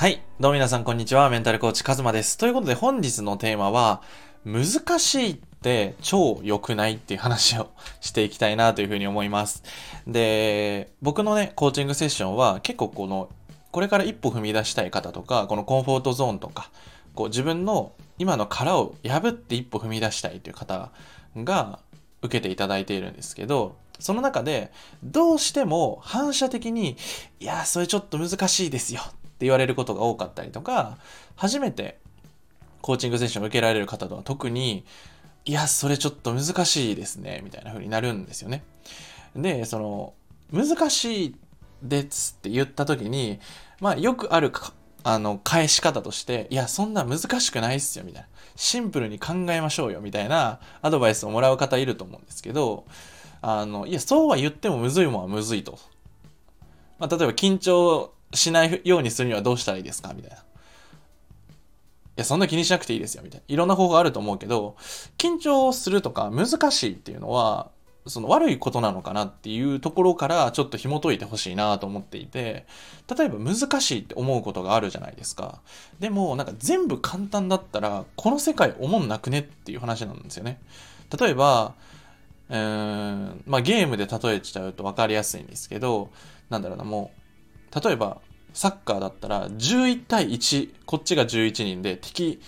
はい。どうも皆さん、こんにちは。メンタルコーチ、カズマです。ということで、本日のテーマは、難しいって超良くないっていう話をしていきたいなというふうに思います。で、僕のね、コーチングセッションは、結構この、これから一歩踏み出したい方とか、このコンフォートゾーンとか、こう自分の今の殻を破って一歩踏み出したいという方が受けていただいているんですけど、その中で、どうしても反射的に、いや、それちょっと難しいですよ言われることが多かったりとか、初めてコーチングセッションを受けられる方とは特に、いや、それちょっと難しいですね、みたいな風になるんですよね。で、その、難しいですって言った時に、まあ、よくあるかあの、返し方として、いや、そんな難しくないっすよ、みたいな。シンプルに考えましょうよ、みたいなアドバイスをもらう方いると思うんですけど、あの、いや、そうは言ってもむずいもんはむずいと。まあ、例えば緊張しないようにするにはどうしたらいいですか？みたいな。いや、そんな気にしなくていいですよ、みたいな。いろんな方法あると思うけど、緊張するとか難しいっていうのは、その悪いことなのかなっていうところからちょっと紐解いてほしいなと思っていて、例えば難しいって思うことがあるじゃないですか。でも、なんか全部簡単だったら、この世界思んなくねっていう話なんですよね。例えば、うーん、まあゲームで例えちゃうと分かりやすいんですけど、なんだろうな、もう、例えば、サッカーだったら、11対1、こっちが11人で敵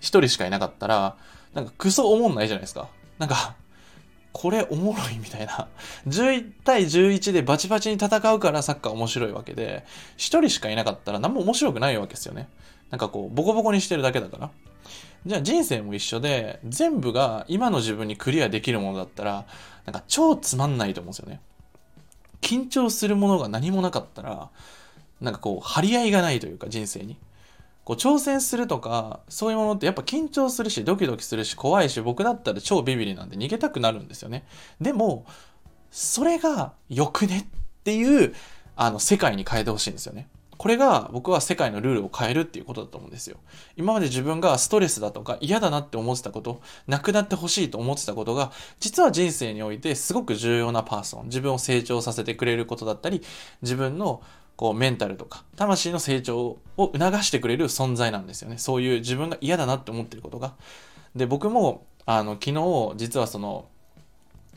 1人しかいなかったら、なんかクソおもんないじゃないですか。なんか、これおもろいみたいな。11対11でバチバチに戦うからサッカー面白いわけで、1人しかいなかったら何も面白くないわけですよね。なんかこう、ボコボコにしてるだけだから。じゃあ人生も一緒で、全部が今の自分にクリアできるものだったら、なんか超つまんないと思うんですよね。緊張するものが何もなかったら、なんかこう、張り合いがないというか、人生に。こう、挑戦するとか、そういうものってやっぱ緊張するし、ドキドキするし、怖いし、僕だったら超ビビリなんで逃げたくなるんですよね。でも、それがよくねっていう、あの、世界に変えてほしいんですよね。これが僕は世界のルールを変えるっていうことだと思うんですよ。今まで自分がストレスだとか嫌だなって思ってたこと、なくなってほしいと思ってたことが、実は人生においてすごく重要なパーソン、自分を成長させてくれることだったり、自分のこうメンタルとか魂の成長を促してくれる存在なんですよね。そういう自分が嫌だなって思ってることが。で、僕もあの昨日実はその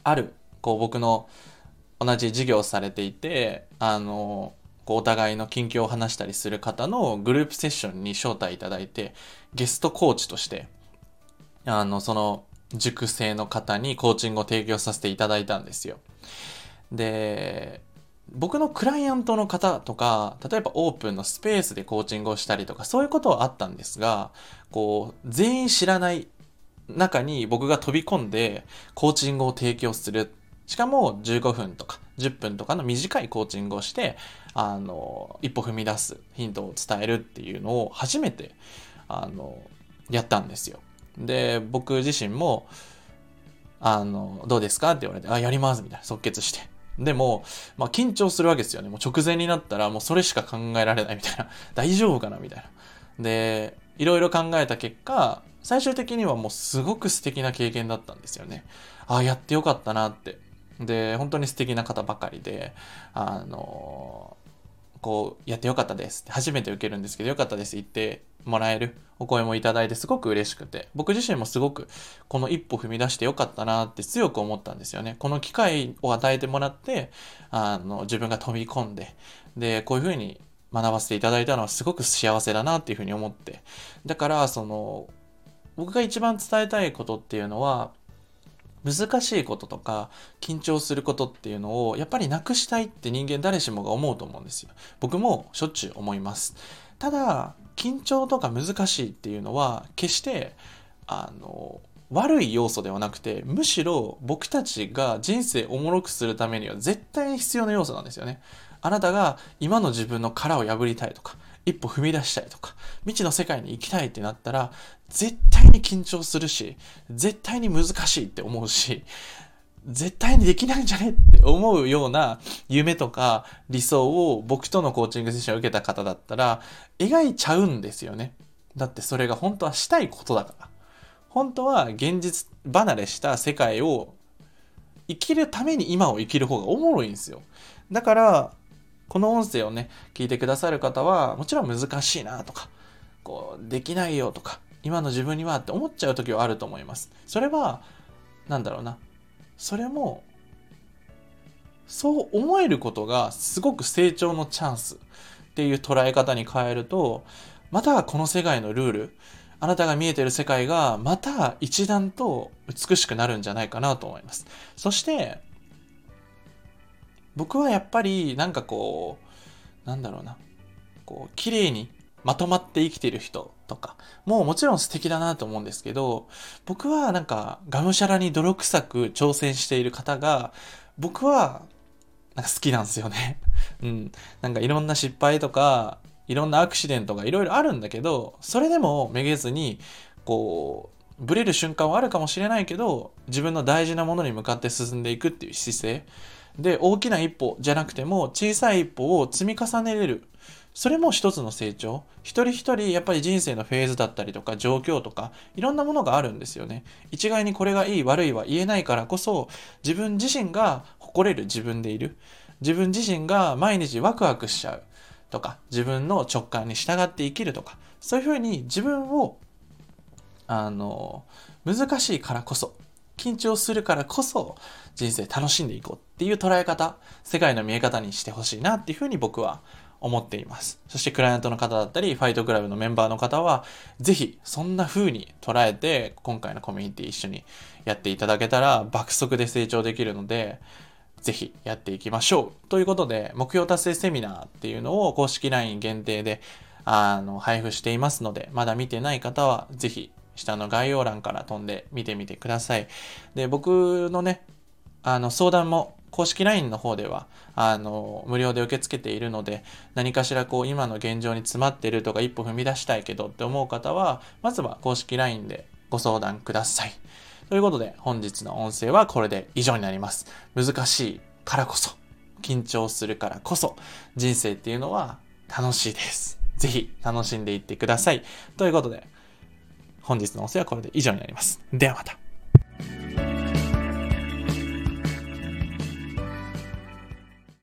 あるこう僕の同じ授業をされていて、あのこうお互いの近況を話したりする方のグループセッションに招待いただいて、ゲストコーチとして、あの、その塾生の方にコーチングを提供させていただいたんですよ。で、僕のクライアントの方とか、例えばオープンのスペースでコーチングをしたりとか、そういうことはあったんですが、こう、全員知らない中に僕が飛び込んでコーチングを提供する。しかも15分とか10分とかの短いコーチングをして、あの、一歩踏み出すヒントを伝えるっていうのを初めて、あの、やったんですよ。で、僕自身も、あの、どうですか？って言われて、あ、やりますみたいな、即決して。でも、まあ、緊張するわけですよね。もう直前になったらもうそれしか考えられないみたいな。大丈夫かな？みたいな。で、いろいろ考えた結果、最終的にはもうすごく素敵な経験だったんですよね。ああ、やってよかったなって。で、本当に素敵な方ばかりで、あのこう、やってよかったです、初めて受けるんですけど、よかったです言ってもらえるお声もいただいてすごく嬉しくて、僕自身もすごくこの一歩踏み出してよかったなって強く思ったんですよね。この機会を与えてもらって、あの、自分が飛び込んで、で、こういうふうに学ばせていただいたのはすごく幸せだなっていうふうに思って。だから、その、僕が一番伝えたいことっていうのは、難しいこととか緊張することっていうのをやっぱりなくしたいって人間誰しもが思うと思うんですよ。僕もしょっちゅう思います。ただ緊張とか難しいっていうのは決してあの悪い要素ではなくてむしろ僕たちが人生おもろくするためには絶対に必要な要素なんですよね。あなたが今の自分の殻を破りたいとか一歩踏み出したいとか未知の世界に行きたいってなったら絶対に緊張するし絶対に難しいって思うし絶対にできないんじゃねって思うような夢とか理想を僕とのコーチングセッションを受けた方だったら描いちゃうんですよね。だってそれが本当はしたいことだから。本当は現実離れした世界を生きるために今を生きる方がおもろいんですよ。だからこの音声をね、聞いてくださる方は、もちろん難しいなとか、こう、できないよとか、今の自分にはって思っちゃう時はあると思います。それは、なんだろうな。それも、そう思えることがすごく成長のチャンスっていう捉え方に変えると、またこの世界のルール、あなたが見えてる世界がまた一段と美しくなるんじゃないかなと思います。そして、僕はやっぱりなんかこう、なんだろうな、こう、綺麗にまとまって生きてる人とか、もうもちろん素敵だなと思うんですけど、僕はなんかがむしゃらに泥臭く挑戦している方が、僕はなんか好きなんですよね。うん。なんかいろんな失敗とか、いろんなアクシデントがいろいろあるんだけど、それでもめげずに、こう、ブレる瞬間はあるかもしれないけど、自分の大事なものに向かって進んでいくっていう姿勢。で、大きな一歩じゃなくても、小さい一歩を積み重ねれる。それも一つの成長。一人一人やっぱり人生のフェーズだったりとか状況とかいろんなものがあるんですよね。一概にこれがいい悪いは言えないからこそ自分自身が誇れる自分でいる。自分自身が毎日ワクワクしちゃう。とか、自分の直感に従って生きるとか、そういうふうに自分を、あの、難しいからこそ、緊張するからこそ、人生楽しんでいこうっていう捉え方、世界の見え方にしてほしいなっていうふうに僕は思っています。そしてクライアントの方だったり、ファイトクラブのメンバーの方は、ぜひそんな風に捉えて、今回のコミュニティ一緒にやっていただけたら爆速で成長できるので、ぜひやっていきましょう。ということで、目標達成セミナーっていうのを公式 LINE 限定であの配布していますので、まだ見てない方はぜひ下の概要欄から飛んで見てみてください。で、僕のね、あの相談も公式 LINE の方ではあの無料で受け付けているので何かしらこう今の現状に詰まってるとか一歩踏み出したいけどって思う方はまずは公式 LINE でご相談ください。ということで、本日の音声はこれで以上になります。難しいからこそ、緊張するからこそ、人生っていうのは楽しいです。ぜひ楽しんでいってください。ということで、本日の音声はこれで以上になります。ではまた。